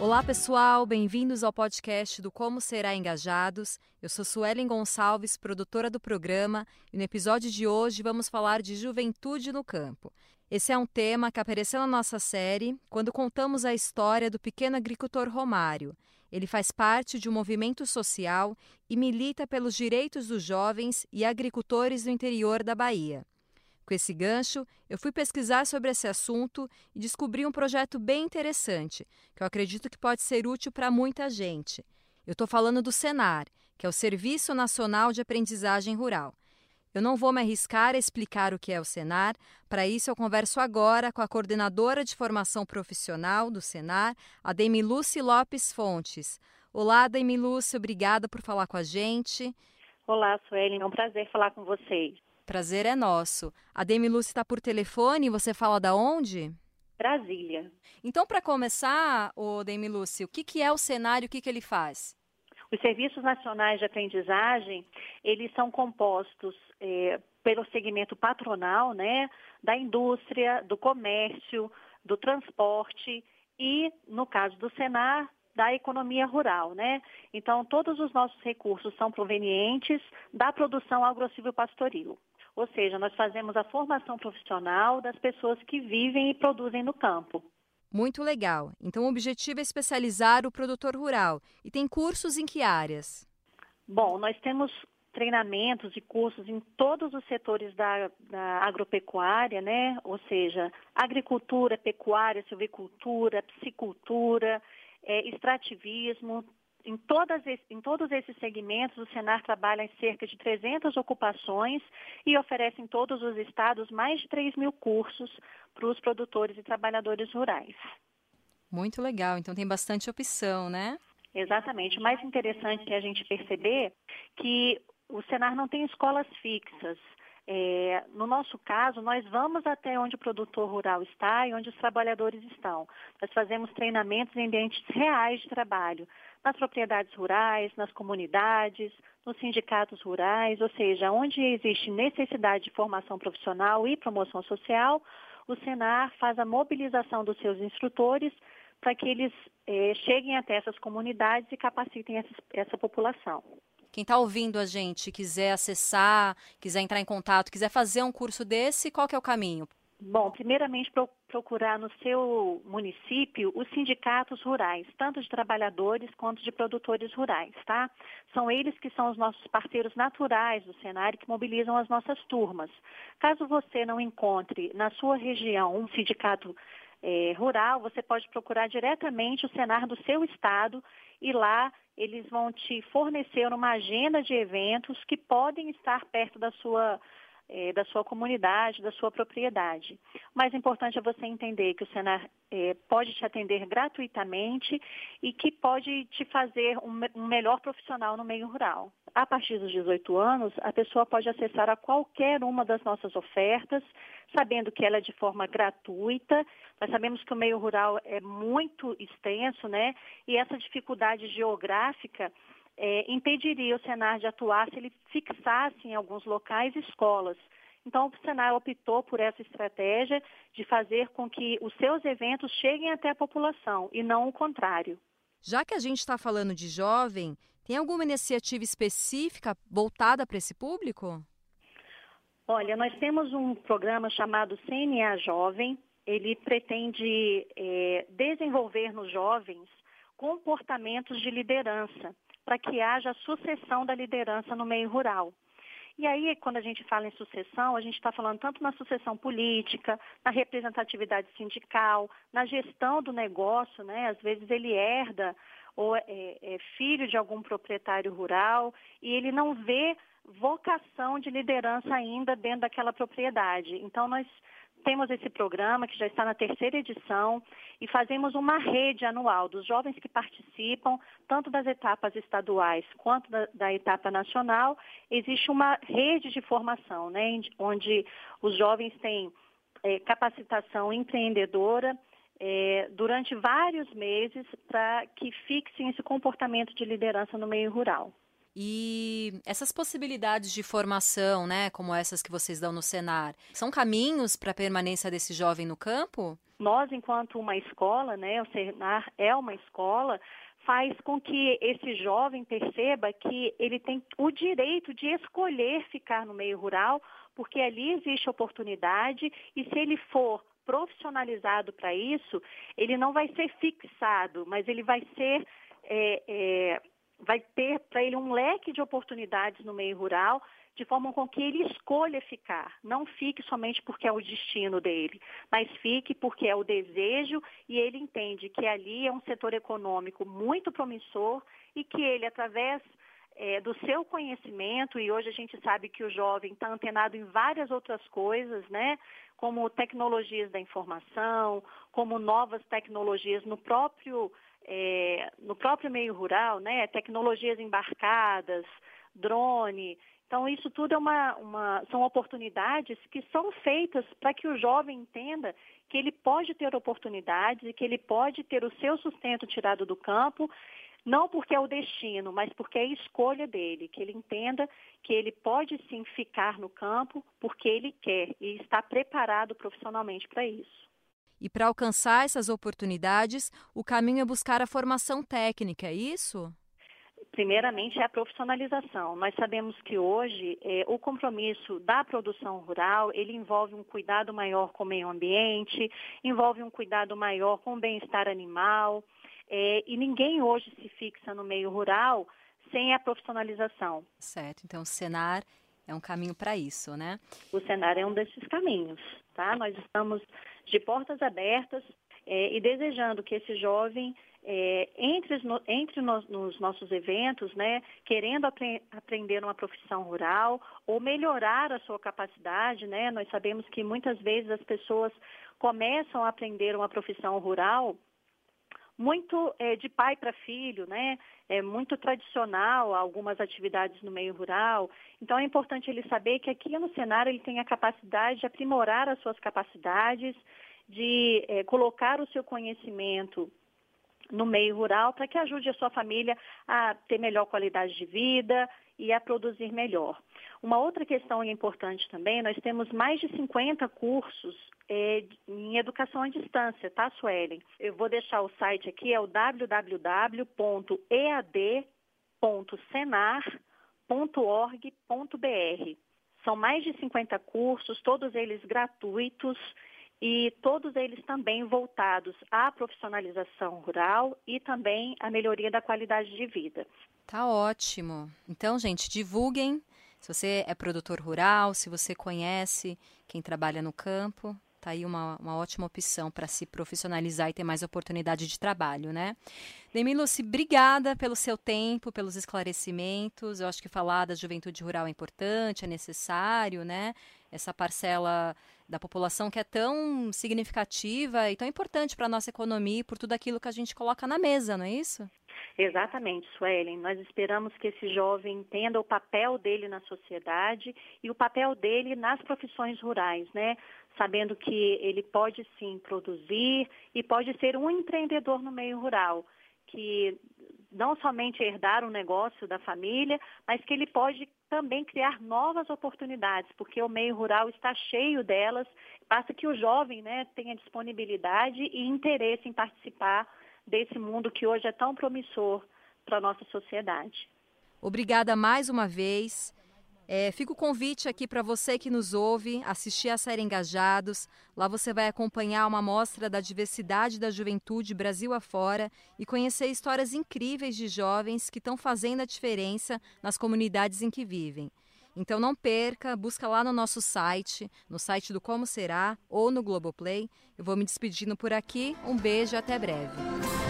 Olá, pessoal, bem-vindos ao podcast do Como Será Engajados. Eu sou Suelen Gonçalves, produtora do programa, e no episódio de hoje vamos falar de juventude no campo. Esse é um tema que apareceu na nossa série quando contamos a história do pequeno agricultor Romário. Ele faz parte de um movimento social e milita pelos direitos dos jovens e agricultores do interior da Bahia. Com esse gancho, eu fui pesquisar sobre esse assunto e descobri um projeto bem interessante, que eu acredito que pode ser útil para muita gente. Eu estou falando do Senar, que é o Serviço Nacional de Aprendizagem Rural. Eu não vou me arriscar a explicar o que é o Senar, para isso eu converso agora com a coordenadora de formação profissional do Senar, a Demiluce Lopes Fontes. Olá, Demiluce, obrigada por falar com a gente. Olá, Sueli, é um prazer falar com vocês. Prazer é nosso. A Demi Lúcia está por telefone você fala da onde? Brasília. Então, para começar, o Demi Lúcia, o que, que é o cenário, o que, que ele faz? Os serviços nacionais de aprendizagem, eles são compostos é, pelo segmento patronal, né, da indústria, do comércio, do transporte e, no caso do Senar, da economia rural, né? Então, todos os nossos recursos são provenientes da produção agro-pastoril. Ou seja, nós fazemos a formação profissional das pessoas que vivem e produzem no campo. Muito legal. Então, o objetivo é especializar o produtor rural. E tem cursos em que áreas? Bom, nós temos treinamentos e cursos em todos os setores da, da agropecuária, né? Ou seja, agricultura, pecuária, silvicultura, piscicultura, é, extrativismo, em, todas, em todos esses segmentos, o Senar trabalha em cerca de 300 ocupações e oferece em todos os estados mais de 3 mil cursos para os produtores e trabalhadores rurais. Muito legal, então tem bastante opção, né? Exatamente. O mais interessante é a gente perceber que o Senar não tem escolas fixas. É, no nosso caso, nós vamos até onde o produtor rural está e onde os trabalhadores estão. Nós fazemos treinamentos em ambientes reais de trabalho, nas propriedades rurais, nas comunidades, nos sindicatos rurais, ou seja, onde existe necessidade de formação profissional e promoção social, o Senar faz a mobilização dos seus instrutores para que eles é, cheguem até essas comunidades e capacitem essa, essa população. Quem está ouvindo a gente, quiser acessar, quiser entrar em contato, quiser fazer um curso desse, qual que é o caminho? Bom, primeiramente procurar no seu município os sindicatos rurais, tanto de trabalhadores quanto de produtores rurais, tá? São eles que são os nossos parceiros naturais do cenário que mobilizam as nossas turmas. Caso você não encontre na sua região um sindicato é, rural, você pode procurar diretamente o Senar do seu estado e lá eles vão te fornecer uma agenda de eventos que podem estar perto da sua é, da sua comunidade, da sua propriedade. O mais importante é você entender que o Senar é, pode te atender gratuitamente e que pode te fazer um, um, melhor profissional no meio rural. A partir dos 18 anos, a pessoa pode acessar a qualquer uma das nossas ofertas, sabendo que ela é de forma gratuita. Nós sabemos que o meio rural é muito extenso, né? E essa dificuldade geográfica é, impediria o Senar de atuar se ele fixasse em alguns locais escolas. Então, o Senar optou por essa estratégia de fazer com que os seus eventos cheguem até a população e não o contrário. Já que a gente está falando de jovem, tem alguma iniciativa específica voltada para esse público? Olha, nós temos um programa chamado CNA Jovem. Ele pretende é, desenvolver nos jovens comportamentos de liderança para que haja sucessão da liderança no meio rural. E aí, quando a gente fala em sucessão, a gente está falando tanto na sucessão política, na representatividade sindical, na gestão do negócio, né? Às vezes ele herda ou é, é filho de algum proprietário rural e ele não vê vocação de liderança ainda dentro daquela propriedade. Então, nós temos esse programa que já está na terceira edição e fazemos uma rede anual dos jovens que participam, tanto das etapas estaduais quanto da, da etapa nacional. Existe uma rede de formação, né, onde os jovens têm é, capacitação empreendedora é, durante vários meses para que fixem esse comportamento de liderança no meio rural. E essas possibilidades de formação, né, como essas que vocês dão no Senar, são caminhos para a permanência desse jovem no campo? Nós, enquanto uma escola, né, o Senar é uma escola, faz com que esse jovem perceba que ele tem o direito de escolher ficar no meio rural, porque ali existe oportunidade e se ele for profissionalizado para isso, ele não vai ser fixado, mas ele vai ser é, é, vai ter para ele um leque de oportunidades no meio rural, de forma com que ele escolha ficar. Não fique somente porque é o destino dele, mas fique porque é o desejo e ele entende que ali é um setor econômico muito promissor e que ele, através é, do seu conhecimento, e hoje a gente sabe que o jovem está antenado em várias outras coisas, né? Como tecnologias da informação, como novas tecnologias no próprio é, no próprio meio rural, né, tecnologias embarcadas, drone. Então, isso tudo é uma, uma, são oportunidades que são feitas para que o jovem entenda que ele pode ter oportunidades e que ele pode ter o seu sustento tirado do campo, não porque é o destino, mas porque é a escolha dele, que ele entenda que ele pode sim ficar no campo porque ele quer e está preparado profissionalmente para isso. E para alcançar essas oportunidades, o caminho é buscar a formação técnica, é isso? Primeiramente é a profissionalização. Nós sabemos que hoje é, o compromisso da produção rural ele envolve um cuidado maior com o meio ambiente, envolve um cuidado maior com o bem-estar animal, é, e ninguém hoje se fixa no meio rural sem a profissionalização. Certo. Então, o Senar é um caminho para isso, né? O Senar é um desses caminhos, tá? Nós estamos de portas abertas é, e desejando que esse jovem é, entre, entre nos, nos, nossos eventos, né, querendo apre aprender uma profissão rural ou melhorar a sua capacidade, né, nós sabemos que muitas vezes as pessoas começam a aprender uma profissão rural muito é, de pai para filho, né? É muito tradicional algumas atividades no meio rural. Então é importante ele saber que aqui no cenário ele tem a capacidade de aprimorar as suas capacidades, de é, colocar o seu conhecimento no meio rural para que ajude a sua família a ter melhor qualidade de vida e a produzir melhor. Uma outra questão importante também, nós temos mais de 50 cursos é, em educação à distância, tá, Suelen? Eu vou deixar o site aqui, é o www.ead.senar.org.br. São mais de 50 cursos, todos eles gratuitos e todos eles também voltados à profissionalização rural e também à melhoria da qualidade de vida. Tá ótimo. Então, gente, divulguem. Se você é produtor rural, se você conhece quem trabalha no campo, tá aí uma, uma ótima opção para se profissionalizar e ter mais oportunidade de trabalho, né? Demiluci, obrigada pelo seu tempo, pelos esclarecimentos. Eu acho que falar da juventude rural é importante, é necessário, né? Essa parcela da população que é tão significativa e tão importante para a nossa economia e por tudo aquilo que a gente coloca na mesa, não é isso? Exatamente, Suelen. Nós esperamos que esse jovem entenda o papel dele na sociedade e o papel dele nas profissões rurais, né? Sabendo que ele pode sim produzir e pode ser um empreendedor no meio rural, que não somente herdar o um negócio da família, mas que ele pode também criar novas oportunidades, porque o meio rural está cheio delas, basta que o jovem né, tenha disponibilidade e interesse em participar desse mundo que hoje é tão promissor para a nossa sociedade. Obrigada mais uma vez. É, fica o convite aqui para você que nos ouve assistir a série Engajados. Lá você vai acompanhar uma mostra da diversidade da juventude Brasil afora e conhecer histórias incríveis de jovens que estão fazendo a diferença nas comunidades em que vivem. Então não perca, busca lá no nosso site, no site do Como Será ou no Globoplay. Eu vou me despedindo por aqui. Um beijo até breve.